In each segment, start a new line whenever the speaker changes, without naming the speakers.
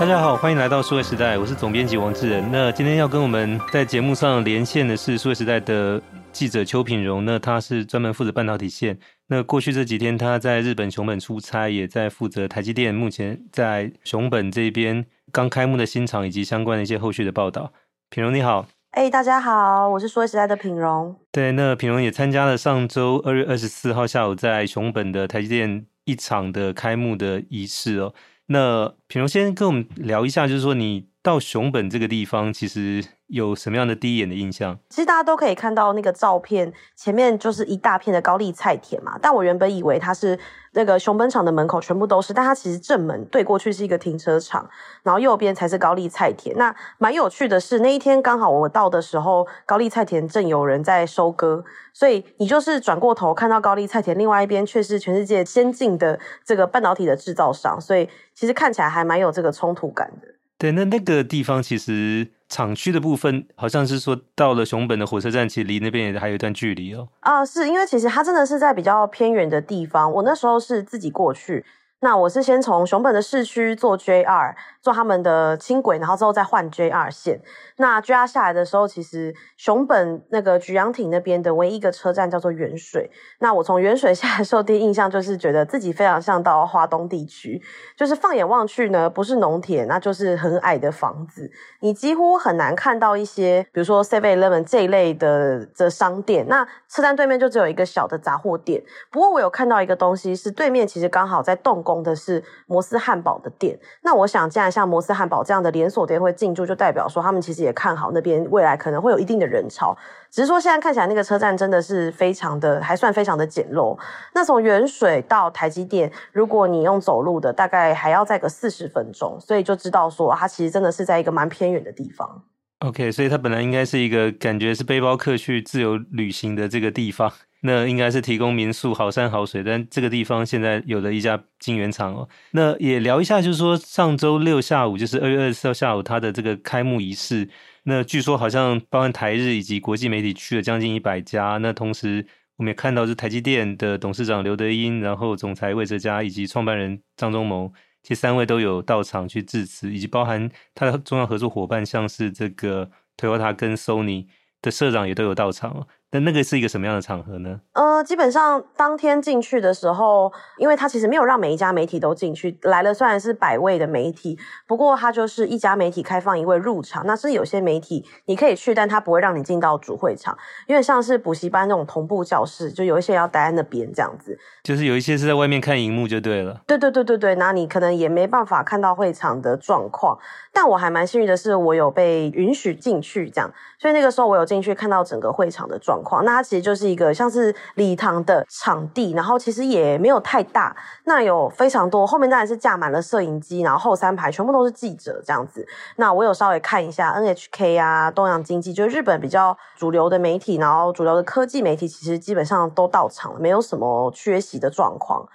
大家好，欢迎来到数位时代，我是总编辑王志仁。那今天要跟我们在节目上连线的是数位时代的记者邱品荣，那他是专门负责半导体线。那过去这几天他在日本熊本出差，也在负责台积电目前在熊本这边刚开幕的新厂以及相关的一些后续的报道。品荣你好，
哎、欸，大家好，我是数位时代的品荣。
对，那品荣也参加了上周二月二十四号下午在熊本的台积电一场的开幕的仪式哦。那品如先跟我们聊一下，就是说你到熊本这个地方，其实有什么样的第一眼的印象？
其实大家都可以看到那个照片，前面就是一大片的高丽菜田嘛。但我原本以为它是那个熊本厂的门口全部都是，但它其实正门对过去是一个停车场，然后右边才是高丽菜田。那蛮有趣的是，那一天刚好我到的时候，高丽菜田正有人在收割，所以你就是转过头看到高丽菜田，另外一边却是全世界先进的这个半导体的制造商，所以其实看起来还蛮有这个冲突感的。
对，那那个地方其实。厂区的部分好像是说，到了熊本的火车站，其实离那边也还有一段距离哦。
啊，是因为其实它真的是在比较偏远的地方。我那时候是自己过去。那我是先从熊本的市区坐 JR，坐他们的轻轨，然后之后再换 JR 线。那 JR 下来的时候，其实熊本那个菊阳町那边的唯一一个车站叫做原水。那我从原水 下来的时候，第一印象就是觉得自己非常像到华东地区，就是放眼望去呢，不是农田，那就是很矮的房子，你几乎很难看到一些，比如说 Seven Eleven 这一类的的商店。那车站对面就只有一个小的杂货店。不过我有看到一个东西，是对面其实刚好在动工。的是摩斯汉堡的店，那我想，既然像摩斯汉堡这样的连锁店会进驻，就代表说他们其实也看好那边未来可能会有一定的人潮。只是说现在看起来那个车站真的是非常的，还算非常的简陋。那从远水到台积电，如果你用走路的，大概还要再个四十分钟，所以就知道说它其实真的是在一个蛮偏远的地方。
OK，所以它本来应该是一个感觉是背包客去自由旅行的这个地方。那应该是提供民宿、好山好水，但这个地方现在有了一家晶圆厂哦。那也聊一下，就是说上周六下午，就是二月二十四号下午，它的这个开幕仪式。那据说好像包含台日以及国际媒体去了将近一百家。那同时我们也看到是台积电的董事长刘德英，然后总裁魏哲嘉以及创办人张忠谋，其实三位都有到场去致辞，以及包含他的重要合作伙伴，像是这个 Toyota 跟 Sony 的社长也都有到场。那那个是一个什么样的场合呢？
呃，基本上当天进去的时候，因为他其实没有让每一家媒体都进去，来了虽然是百位的媒体，不过他就是一家媒体开放一位入场。那是有些媒体你可以去，但他不会让你进到主会场，因为像是补习班那种同步教室，就有一些要待在那边这样子。
就是有一些是在外面看荧幕就对了。
对对对对对，那你可能也没办法看到会场的状况。但我还蛮幸运的是，我有被允许进去这样，所以那个时候我有进去看到整个会场的状况。那它其实就是一个像是礼堂的场地，然后其实也没有太大。那有非常多，后面当然是架满了摄影机，然后后三排全部都是记者这样子。那我有稍微看一下 NHK 啊、东洋经济，就是日本比较主流的媒体，然后主流的科技媒体，其实基本上都到场了，没有什么缺席的状况。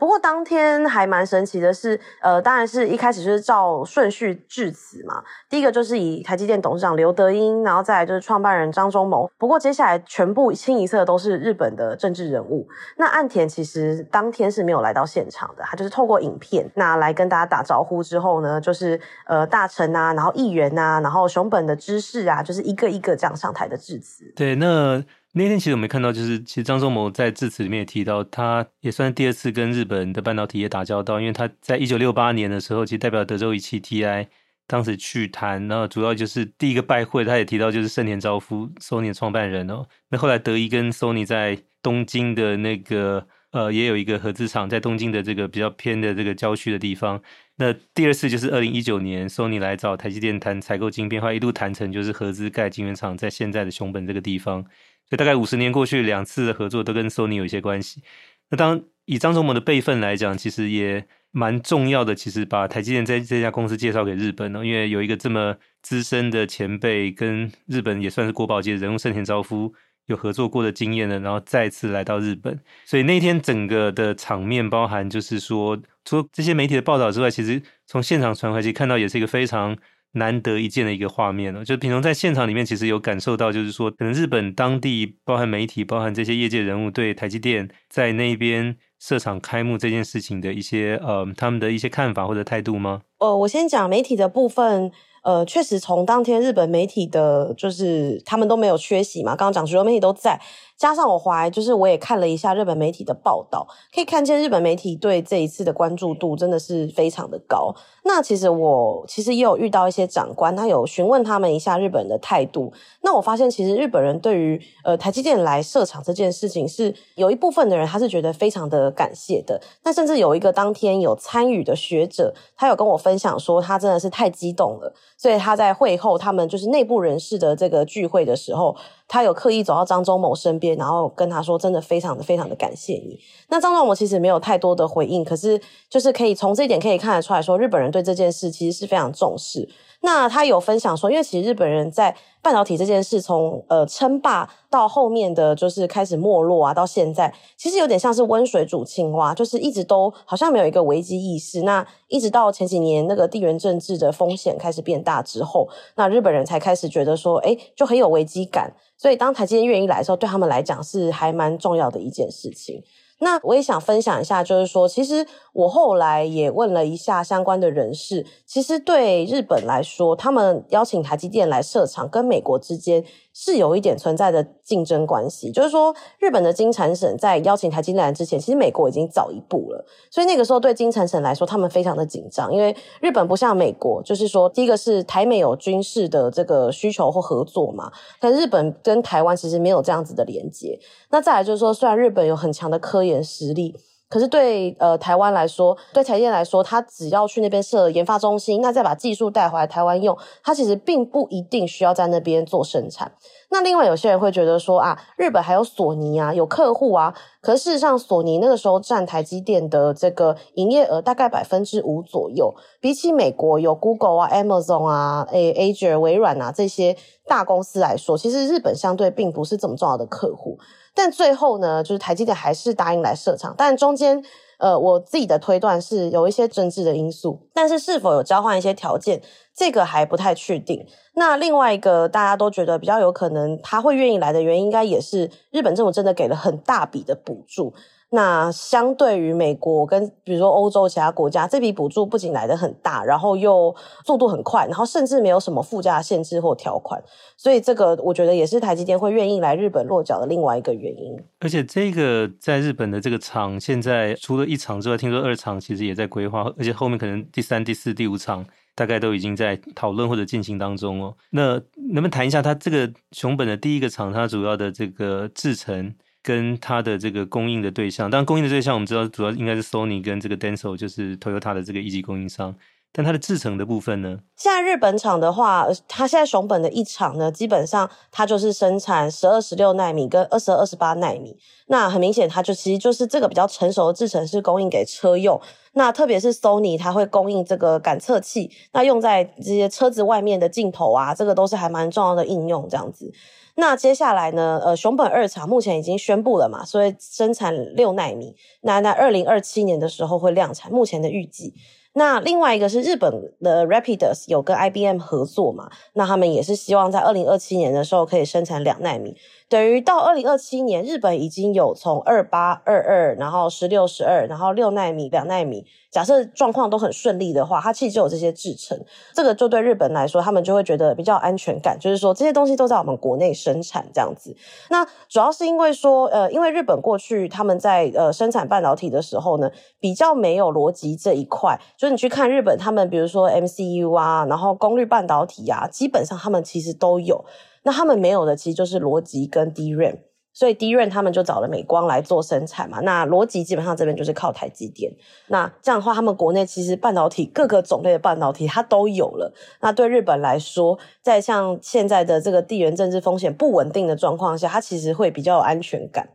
不过当天还蛮神奇的是，呃，当然是一开始就是照顺序致辞嘛。第一个就是以台积电董事长刘德英，然后再来就是创办人张忠谋。不过接下来全部清一色都是日本的政治人物。那岸田其实当天是没有来到现场的，他就是透过影片那来跟大家打招呼之后呢，就是呃大臣啊，然后议员啊，然后熊本的知事啊，就是一个一个这样上台的致辞。
对，那。那天其实我们看到，就是其实张忠谋在致辞里面也提到，他也算第二次跟日本的半导体业打交道，因为他在一九六八年的时候，其实代表德州仪器 TI 当时去谈，然后主要就是第一个拜会，他也提到就是盛田昭夫，Sony 的创办人哦。那后来德仪跟 Sony 在东京的那个呃也有一个合资厂，在东京的这个比较偏的这个郊区的地方。那第二次就是二零一九年，Sony 来找台积电谈采购晶片，后来一路谈成就是合资盖晶圆厂在现在的熊本这个地方。所以大概五十年过去，两次的合作都跟 Sony 有一些关系。那当以张忠谋的辈分来讲，其实也蛮重要的。其实把台积电在这家公司介绍给日本呢，因为有一个这么资深的前辈，跟日本也算是国宝级的人物盛田昭夫有合作过的经验呢，然后再次来到日本。所以那天整个的场面，包含就是说，除了这些媒体的报道之外，其实从现场传回去看到，也是一个非常。难得一见的一个画面了，就品蓉在现场里面，其实有感受到，就是说，可能日本当地包含媒体、包含这些业界人物对台积电在那边设厂开幕这件事情的一些呃，他们的一些看法或者态度吗？
呃，我先讲媒体的部分。呃，确实从当天日本媒体的，就是他们都没有缺席嘛。刚刚讲主流媒体都在。加上我回来，就是我也看了一下日本媒体的报道，可以看见日本媒体对这一次的关注度真的是非常的高。那其实我其实也有遇到一些长官，他有询问他们一下日本人的态度。那我发现其实日本人对于呃台积电来设厂这件事情，是有一部分的人他是觉得非常的感谢的。那甚至有一个当天有参与的学者，他有跟我分享说，他真的是太激动了，所以他在会后他们就是内部人士的这个聚会的时候。他有刻意走到张忠谋身边，然后跟他说：“真的非常的非常的感谢你。”那张忠谋其实没有太多的回应，可是就是可以从这一点可以看得出来说，日本人对这件事其实是非常重视。那他有分享说，因为其实日本人在半导体这件事从呃称霸到后面的就是开始没落啊，到现在其实有点像是温水煮青蛙，就是一直都好像没有一个危机意识。那一直到前几年那个地缘政治的风险开始变大之后，那日本人才开始觉得说，诶，就很有危机感。所以当台积电愿意来的时候，对他们来讲是还蛮重要的一件事情。那我也想分享一下，就是说，其实我后来也问了一下相关的人士，其实对日本来说，他们邀请台积电来设厂，跟美国之间是有一点存在的竞争关系。就是说，日本的金产省在邀请台积电来之前，其实美国已经早一步了，所以那个时候对金产省来说，他们非常的紧张，因为日本不像美国，就是说，第一个是台美有军事的这个需求或合作嘛，但日本跟台湾其实没有这样子的连接。那再来就是说，虽然日本有很强的科研实力，可是对呃台湾来说，对台积电来说，它只要去那边设研发中心，那再把技术带回来台湾用，它其实并不一定需要在那边做生产。那另外有些人会觉得说啊，日本还有索尼啊，有客户啊，可事实上索尼那个时候占台积电的这个营业额大概百分之五左右，比起美国有 Google 啊、Amazon 啊、诶 Azure 微软啊这些大公司来说，其实日本相对并不是这么重要的客户。但最后呢，就是台积电还是答应来设厂，但中间，呃，我自己的推断是有一些政治的因素，但是是否有交换一些条件，这个还不太确定。那另外一个大家都觉得比较有可能他会愿意来的原因，应该也是日本政府真的给了很大笔的补助。那相对于美国跟比如说欧洲其他国家，这笔补助不仅来得很大，然后又速度很快，然后甚至没有什么附加限制或条款，所以这个我觉得也是台积电会愿意来日本落脚的另外一个原因。
而且这个在日本的这个厂，现在除了一厂之外，听说二厂其实也在规划，而且后面可能第三、第四、第五厂大概都已经在讨论或者进行当中哦。那能不能谈一下它这个熊本的第一个厂，它主要的这个制程？跟它的这个供应的对象，当然供应的对象我们知道主要应该是 Sony 跟这个 Denso，就是 Toyota 的这个一级供应商。但它的制成的部分呢？
现在日本厂的话，它现在熊本的一厂呢，基本上它就是生产十二、十六奈米跟二十二、十八奈米。那很明显，它就其实就是这个比较成熟的制程是供应给车用。那特别是 Sony，它会供应这个感测器，那用在这些车子外面的镜头啊，这个都是还蛮重要的应用。这样子。那接下来呢？呃，熊本二厂目前已经宣布了嘛，所以生产六奈米，那在二零二七年的时候会量产，目前的预计。那另外一个是日本的 Rapidus 有跟 IBM 合作嘛，那他们也是希望在二零二七年的时候可以生产两纳米。等于到二零二七年，日本已经有从二八、二二，然后十六、十二，然后六奈米、两奈米。假设状况都很顺利的话，它其实就有这些制程。这个就对日本来说，他们就会觉得比较安全感，就是说这些东西都在我们国内生产这样子。那主要是因为说，呃，因为日本过去他们在呃生产半导体的时候呢，比较没有逻辑这一块。就是你去看日本，他们比如说 MCU 啊，然后功率半导体啊，基本上他们其实都有。那他们没有的，其实就是逻辑跟 DRAM，所以 DRAM 他们就找了美光来做生产嘛。那逻辑基本上这边就是靠台积电。那这样的话，他们国内其实半导体各个种类的半导体它都有了。那对日本来说，在像现在的这个地缘政治风险不稳定的状况下，它其实会比较有安全感。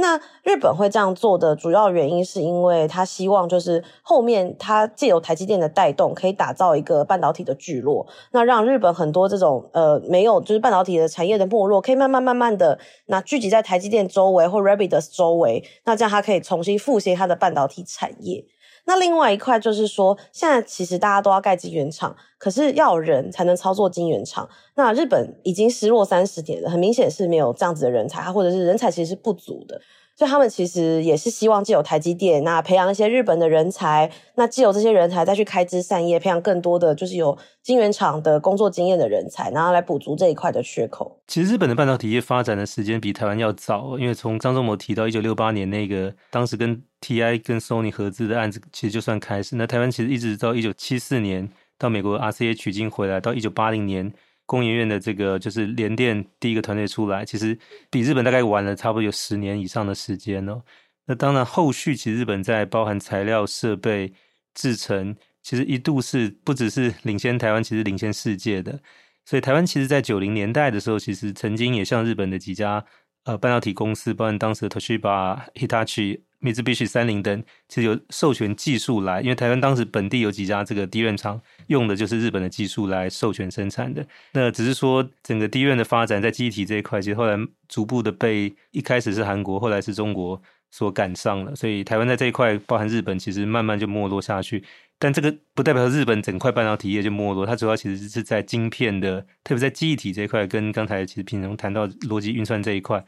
那日本会这样做的主要原因，是因为他希望就是后面他借由台积电的带动，可以打造一个半导体的聚落，那让日本很多这种呃没有就是半导体的产业的没落，可以慢慢慢慢的那聚集在台积电周围或 Rapidus 周围，那这样它可以重新复兴它的半导体产业。那另外一块就是说，现在其实大家都要盖晶圆厂，可是要有人才能操作晶圆厂。那日本已经失落三十年了，很明显是没有这样子的人才，或者是人才其实是不足的。所以他们其实也是希望借由台积电，那培养一些日本的人才，那借由这些人才再去开枝散叶，培养更多的就是有晶圆厂的工作经验的人才，然后来补足这一块的缺口。
其实日本的半导体业发展的时间比台湾要早，因为从张忠谋提到一九六八年那个当时跟 TI 跟 Sony 合资的案子，其实就算开始。那台湾其实一直到一九七四年到美国 RCA 取经回来，到一九八零年。工研院的这个就是联电第一个团队出来，其实比日本大概晚了差不多有十年以上的时间哦。那当然，后续其实日本在包含材料、设备、制程，其实一度是不只是领先台湾，其实领先世界的。所以台湾其实，在九零年代的时候，其实曾经也向日本的几家呃半导体公司，包含当时的 Toshiba、Hitachi。米兹必须、三菱灯其实有授权技术来，因为台湾当时本地有几家这个 DRAM 厂用的就是日本的技术来授权生产的。那只是说整个 DRAM 的发展在记忆体这一块，其实后来逐步的被一开始是韩国，后来是中国所赶上了。所以台湾在这一块，包含日本，其实慢慢就没落下去。但这个不代表日本整块半导体业就没落，它主要其实是在晶片的，特别在记忆体这一块，跟刚才其实平常谈到逻辑运算这一块。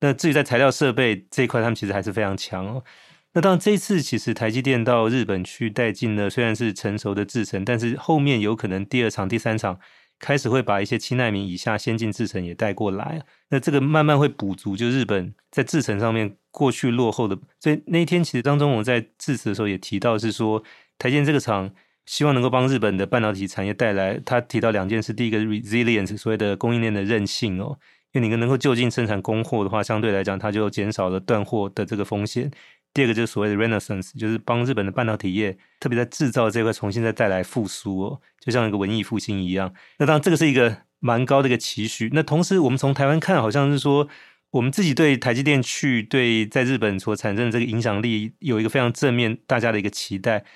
那至于在材料设备这一块，他们其实还是非常强哦。那当然，这次其实台积电到日本去带进了，虽然是成熟的制程，但是后面有可能第二厂、第三厂开始会把一些七奈米以下先进制程也带过来。那这个慢慢会补足，就日本在制程上面过去落后的。所以那一天，其实张忠谋在致辞的时候也提到，是说台积电这个厂希望能够帮日本的半导体产业带来。他提到两件事：第一个 resilience，所谓的供应链的韧性哦。因为你能够就近生产供货的话，相对来讲，它就减少了断货的这个风险。第二个就是所谓的 Renaissance，就是帮日本的半导体业，特别在制造这块重新再带来复苏哦，就像一个文艺复兴一样。那当然，这个是一个蛮高的一个期许。那同时，我们从台湾看，好像是说，我们自己对台积电去对在日本所产生的这个影响力有一个非常正面，大家的一个期待。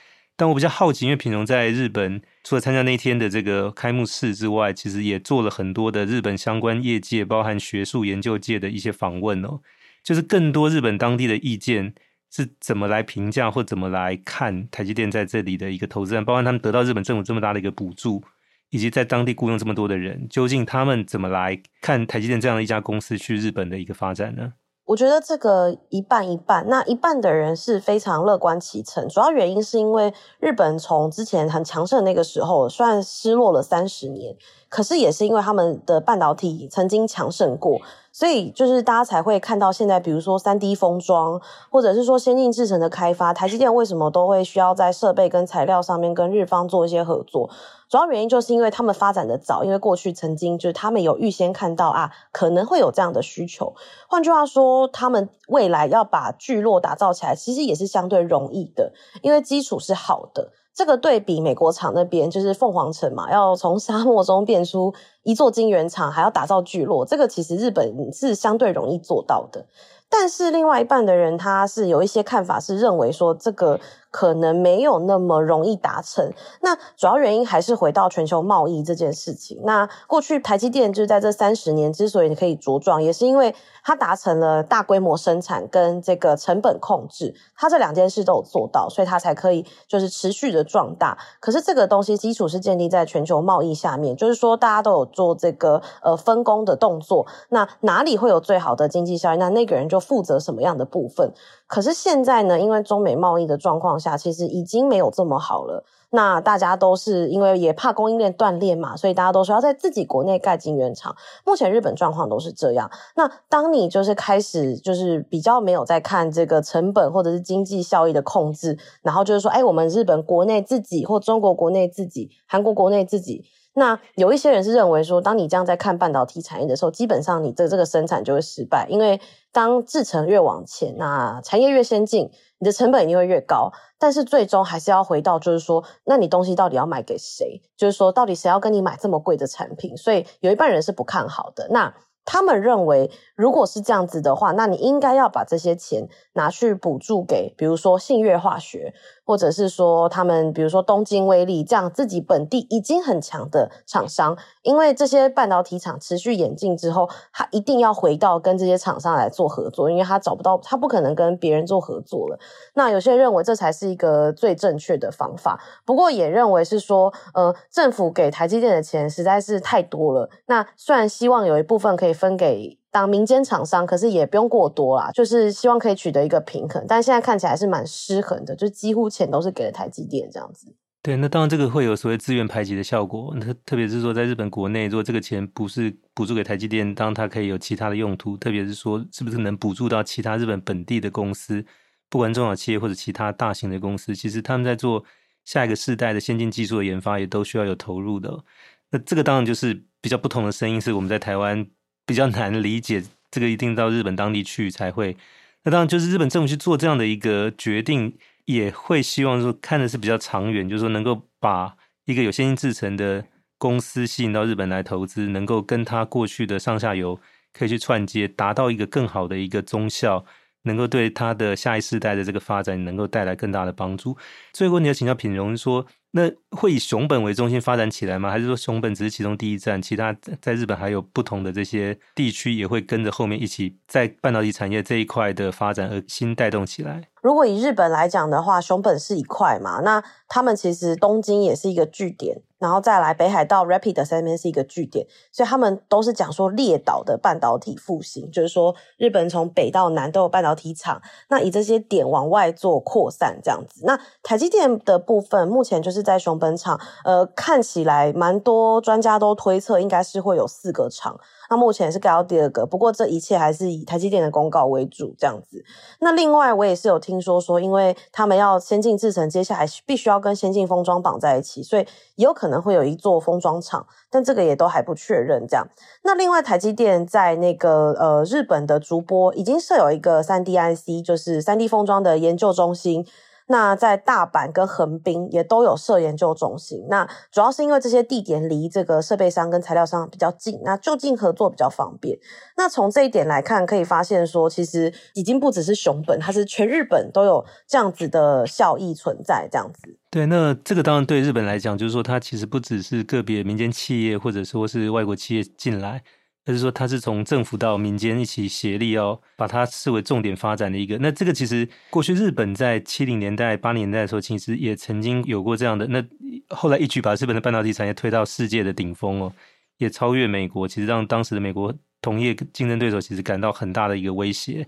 但我比较好奇，因为品荣在日本除了参加那天的这个开幕式之外，其实也做了很多的日本相关业界，包含学术研究界的一些访问哦。就是更多日本当地的意见是怎么来评价或怎么来看台积电在这里的一个投资，包括他们得到日本政府这么大的一个补助，以及在当地雇佣这么多的人，究竟他们怎么来看台积电这样的一家公司去日本的一个发展呢？
我觉得这个一半一半，那一半的人是非常乐观其成，主要原因是因为日本从之前很强盛那个时候，虽然失落了三十年，可是也是因为他们的半导体曾经强盛过，所以就是大家才会看到现在，比如说三 D 封装，或者是说先进制程的开发，台积电为什么都会需要在设备跟材料上面跟日方做一些合作。主要原因就是因为他们发展的早，因为过去曾经就是他们有预先看到啊，可能会有这样的需求。换句话说，他们未来要把聚落打造起来，其实也是相对容易的，因为基础是好的。这个对比美国厂那边，就是凤凰城嘛，要从沙漠中变出一座晶圆厂，还要打造聚落，这个其实日本是相对容易做到的。但是另外一半的人，他是有一些看法，是认为说这个。可能没有那么容易达成。那主要原因还是回到全球贸易这件事情。那过去台积电就是在这三十年之所以可以茁壮，也是因为它达成了大规模生产跟这个成本控制，它这两件事都有做到，所以它才可以就是持续的壮大。可是这个东西基础是建立在全球贸易下面，就是说大家都有做这个呃分工的动作。那哪里会有最好的经济效益？那那个人就负责什么样的部分。可是现在呢，因为中美贸易的状况下，其实已经没有这么好了。那大家都是因为也怕供应链断裂嘛，所以大家都说要在自己国内盖晶圆厂。目前日本状况都是这样。那当你就是开始就是比较没有在看这个成本或者是经济效益的控制，然后就是说，哎，我们日本国内自己或中国国内自己、韩国国内自己。那有一些人是认为说，当你这样在看半导体产业的时候，基本上你的这个生产就会失败，因为当制程越往前，那产业越先进，你的成本一定会越高。但是最终还是要回到，就是说，那你东西到底要卖给谁？就是说，到底谁要跟你买这么贵的产品？所以有一半人是不看好的。那他们认为，如果是这样子的话，那你应该要把这些钱拿去补助给，比如说信越化学，或者是说他们，比如说东京威力这样自己本地已经很强的厂商，因为这些半导体厂持续演进之后，他一定要回到跟这些厂商来做合作，因为他找不到，他不可能跟别人做合作了。那有些人认为这才是一个最正确的方法，不过也认为是说，呃，政府给台积电的钱实在是太多了。那虽然希望有一部分可以分给当民间厂商，可是也不用过多啦，就是希望可以取得一个平衡。但现在看起来是蛮失衡的，就几乎钱都是给了台积电这样子。
对，那当然这个会有所谓资源排挤的效果。特特别是说，在日本国内，如果这个钱不是补助给台积电，当它可以有其他的用途。特别是说，是不是能补助到其他日本本地的公司，不管中小企业或者其他大型的公司，其实他们在做下一个世代的先进技术的研发，也都需要有投入的。那这个当然就是比较不同的声音，是我们在台湾比较难理解。这个一定到日本当地去才会。那当然就是日本政府去做这样的一个决定。也会希望说看的是比较长远，就是说能够把一个有先进制程的公司吸引到日本来投资，能够跟他过去的上下游可以去串接，达到一个更好的一个综效，能够对他的下一世代的这个发展能够带来更大的帮助。最后，你要请教品荣说。那会以熊本为中心发展起来吗？还是说熊本只是其中第一站，其他在日本还有不同的这些地区也会跟着后面一起在半导体产业这一块的发展而新带动起来？
如果以日本来讲的话，熊本是一块嘛，那他们其实东京也是一个据点。然后再来北海道 Rapid 那边是一个据点，所以他们都是讲说列岛的半导体复兴，就是说日本从北到南都有半导体厂，那以这些点往外做扩散这样子。那台积电的部分目前就是在熊本厂，呃，看起来蛮多专家都推测应该是会有四个厂。那目前是盖到第二个，不过这一切还是以台积电的公告为主，这样子。那另外我也是有听说说，因为他们要先进制程，接下来必须要跟先进封装绑在一起，所以也有可能会有一座封装厂，但这个也都还不确认。这样。那另外台积电在那个呃日本的竹波已经设有一个三 D IC，就是三 D 封装的研究中心。那在大阪跟横滨也都有设研究中心，那主要是因为这些地点离这个设备商跟材料商比较近，那就近合作比较方便。那从这一点来看，可以发现说，其实已经不只是熊本，它是全日本都有这样子的效益存在，这样子。
对，那这个当然对日本来讲，就是说它其实不只是个别民间企业或者说是外国企业进来。就是说，它是从政府到民间一起协力，要把它视为重点发展的一个。那这个其实过去日本在七零年代、八零年代的时候，其实也曾经有过这样的。那后来一举把日本的半导体产业推到世界的顶峰哦，也超越美国，其实让当时的美国同业竞争对手其实感到很大的一个威胁。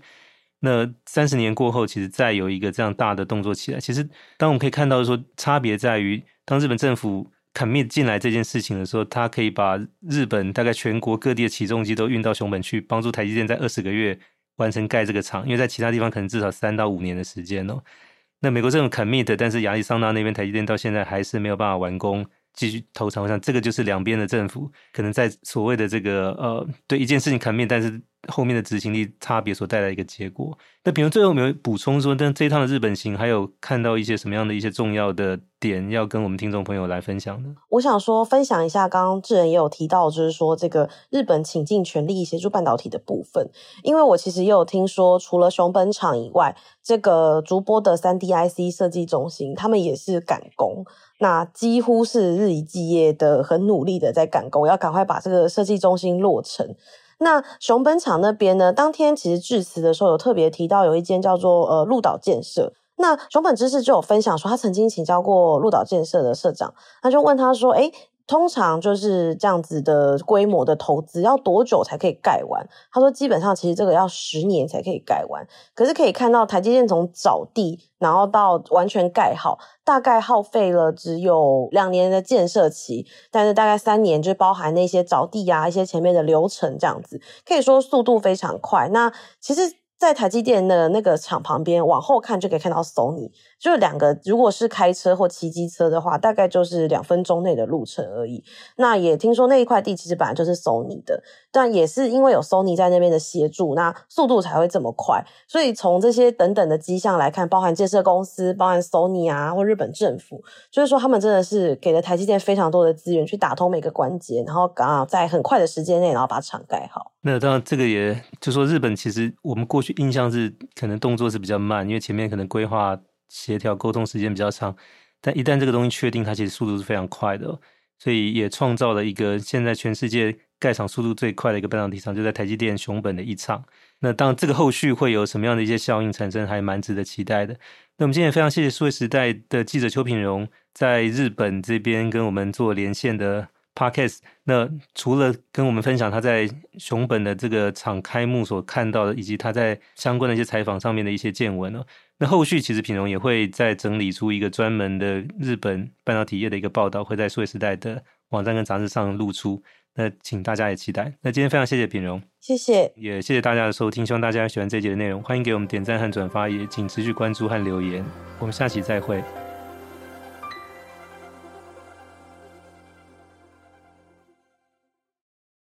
那三十年过后，其实再有一个这样大的动作起来，其实当我们可以看到说，差别在于当日本政府。Commit 进来这件事情的时候，他可以把日本大概全国各地的起重机都运到熊本去，帮助台积电在二十个月完成盖这个厂，因为在其他地方可能至少三到五年的时间哦。那美国这种 commit，但是亚利桑那那边台积电到现在还是没有办法完工，继续投产。我想这个就是两边的政府可能在所谓的这个呃，对一件事情 commit，但是。后面的执行力差别所带来一个结果。那比如最后有没有补充说，但这一趟的日本行还有看到一些什么样的一些重要的点要跟我们听众朋友来分享呢？
我想说分享一下，刚刚智仁也有提到，就是说这个日本倾尽全力协助半导体的部分。因为我其实也有听说，除了熊本厂以外，这个竹波的三 D IC 设计中心，他们也是赶工，那几乎是日以继夜的很努力的在赶工，要赶快把这个设计中心落成。那熊本厂那边呢？当天其实致辞的时候有特别提到，有一间叫做呃鹿岛建设。那熊本知识就有分享说，他曾经请教过鹿岛建设的社长，他就问他说：“哎通常就是这样子的规模的投资要多久才可以盖完？他说基本上其实这个要十年才可以盖完。可是可以看到台积电从找地然后到完全盖好，大概耗费了只有两年的建设期，但是大概三年就包含那些找地啊一些前面的流程这样子，可以说速度非常快。那其实。在台积电的那个厂旁边，往后看就可以看到 Sony，就是两个，如果是开车或骑机车的话，大概就是两分钟内的路程而已。那也听说那一块地其实本来就是 Sony 的，但也是因为有 Sony 在那边的协助，那速度才会这么快。所以从这些等等的迹象来看，包含建设公司、包含 Sony 啊，或日本政府，就是说他们真的是给了台积电非常多的资源去打通每个关节，然后刚好在很快的时间内，然后把厂盖好。
那当然，这个也就说日本其实我们过去。印象是可能动作是比较慢，因为前面可能规划、协调、沟通时间比较长，但一旦这个东西确定，它其实速度是非常快的，所以也创造了一个现在全世界盖厂速度最快的一个半导体厂，就在台积电熊本的一厂。那当，这个后续会有什么样的一些效应产生，还蛮值得期待的。那我们今天也非常谢谢数位时代的记者邱品荣在日本这边跟我们做连线的 Podcast。那除了跟我们分享他在熊本的这个厂开幕所看到的，以及他在相关的一些采访上面的一些见闻呢，那后续其实品荣也会再整理出一个专门的日本半导体业的一个报道，会在数位时代的网站跟杂志上露出。那请大家也期待。那今天非常谢谢品荣，
谢谢，
也谢谢大家的收听，希望大家喜欢这一节的内容，欢迎给我们点赞和转发，也请持续关注和留言。我们下期再会。